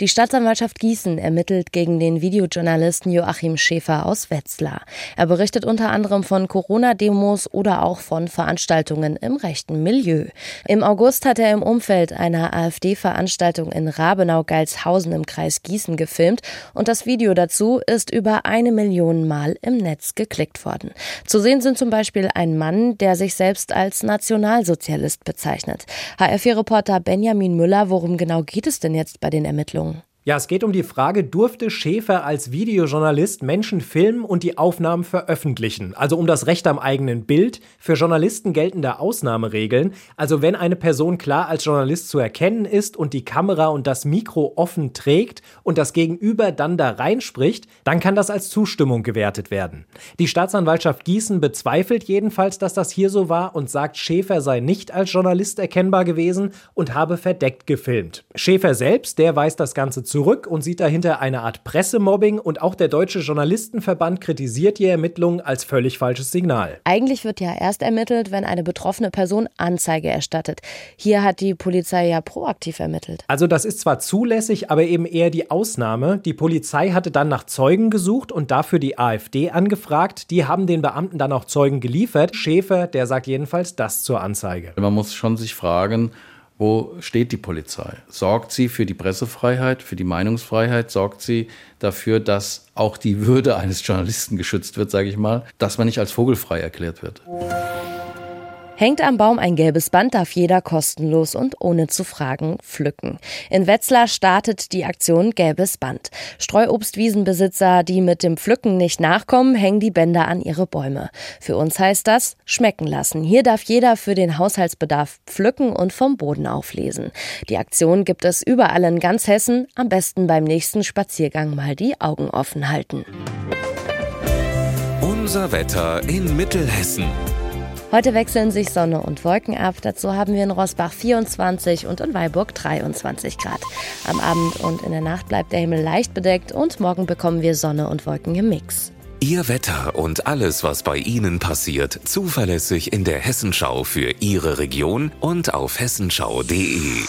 Die Staatsanwaltschaft Gießen ermittelt gegen den Videojournalisten Joachim Schäfer aus Wetzlar. Er berichtet unter anderem von Corona-Demos oder auch von Veranstaltungen im rechten Milieu. Im August hat er im Umfeld einer AfD-Veranstaltung in Rabenau-Geilshausen im Kreis Gießen gefilmt und das Video dazu ist über eine Million Mal im Netz geklickt worden. Zu sehen sind zum Beispiel ein Mann, der sich selbst als Nationalsozialist bezeichnet. HR4-Reporter Benjamin Müller, worum genau geht es denn jetzt bei den Ermittlungen? Ermittlungen. Ja, es geht um die Frage, durfte Schäfer als Videojournalist Menschen filmen und die Aufnahmen veröffentlichen? Also um das Recht am eigenen Bild. Für Journalisten gelten da Ausnahmeregeln. Also wenn eine Person klar als Journalist zu erkennen ist und die Kamera und das Mikro offen trägt und das Gegenüber dann da reinspricht, dann kann das als Zustimmung gewertet werden. Die Staatsanwaltschaft Gießen bezweifelt jedenfalls, dass das hier so war und sagt, Schäfer sei nicht als Journalist erkennbar gewesen und habe verdeckt gefilmt. Schäfer selbst, der weist das Ganze zurück und sieht dahinter eine Art Pressemobbing und auch der Deutsche Journalistenverband kritisiert die Ermittlungen als völlig falsches Signal. Eigentlich wird ja erst ermittelt, wenn eine betroffene Person Anzeige erstattet. Hier hat die Polizei ja proaktiv ermittelt. Also das ist zwar zulässig, aber eben eher die Ausnahme. Die Polizei hatte dann nach Zeugen gesucht und dafür die AfD angefragt. Die haben den Beamten dann auch Zeugen geliefert. Schäfer, der sagt jedenfalls das zur Anzeige. Man muss schon sich fragen, wo steht die Polizei? Sorgt sie für die Pressefreiheit, für die Meinungsfreiheit? Sorgt sie dafür, dass auch die Würde eines Journalisten geschützt wird, sage ich mal, dass man nicht als vogelfrei erklärt wird? Hängt am Baum ein gelbes Band, darf jeder kostenlos und ohne zu fragen pflücken. In Wetzlar startet die Aktion Gelbes Band. Streuobstwiesenbesitzer, die mit dem Pflücken nicht nachkommen, hängen die Bänder an ihre Bäume. Für uns heißt das schmecken lassen. Hier darf jeder für den Haushaltsbedarf pflücken und vom Boden auflesen. Die Aktion gibt es überall in ganz Hessen. Am besten beim nächsten Spaziergang mal die Augen offen halten. Unser Wetter in Mittelhessen. Heute wechseln sich Sonne und Wolken ab. Dazu haben wir in Rossbach 24 und in Weilburg 23 Grad. Am Abend und in der Nacht bleibt der Himmel leicht bedeckt und morgen bekommen wir Sonne und Wolken im Mix. Ihr Wetter und alles, was bei Ihnen passiert, zuverlässig in der Hessenschau für Ihre Region und auf hessenschau.de.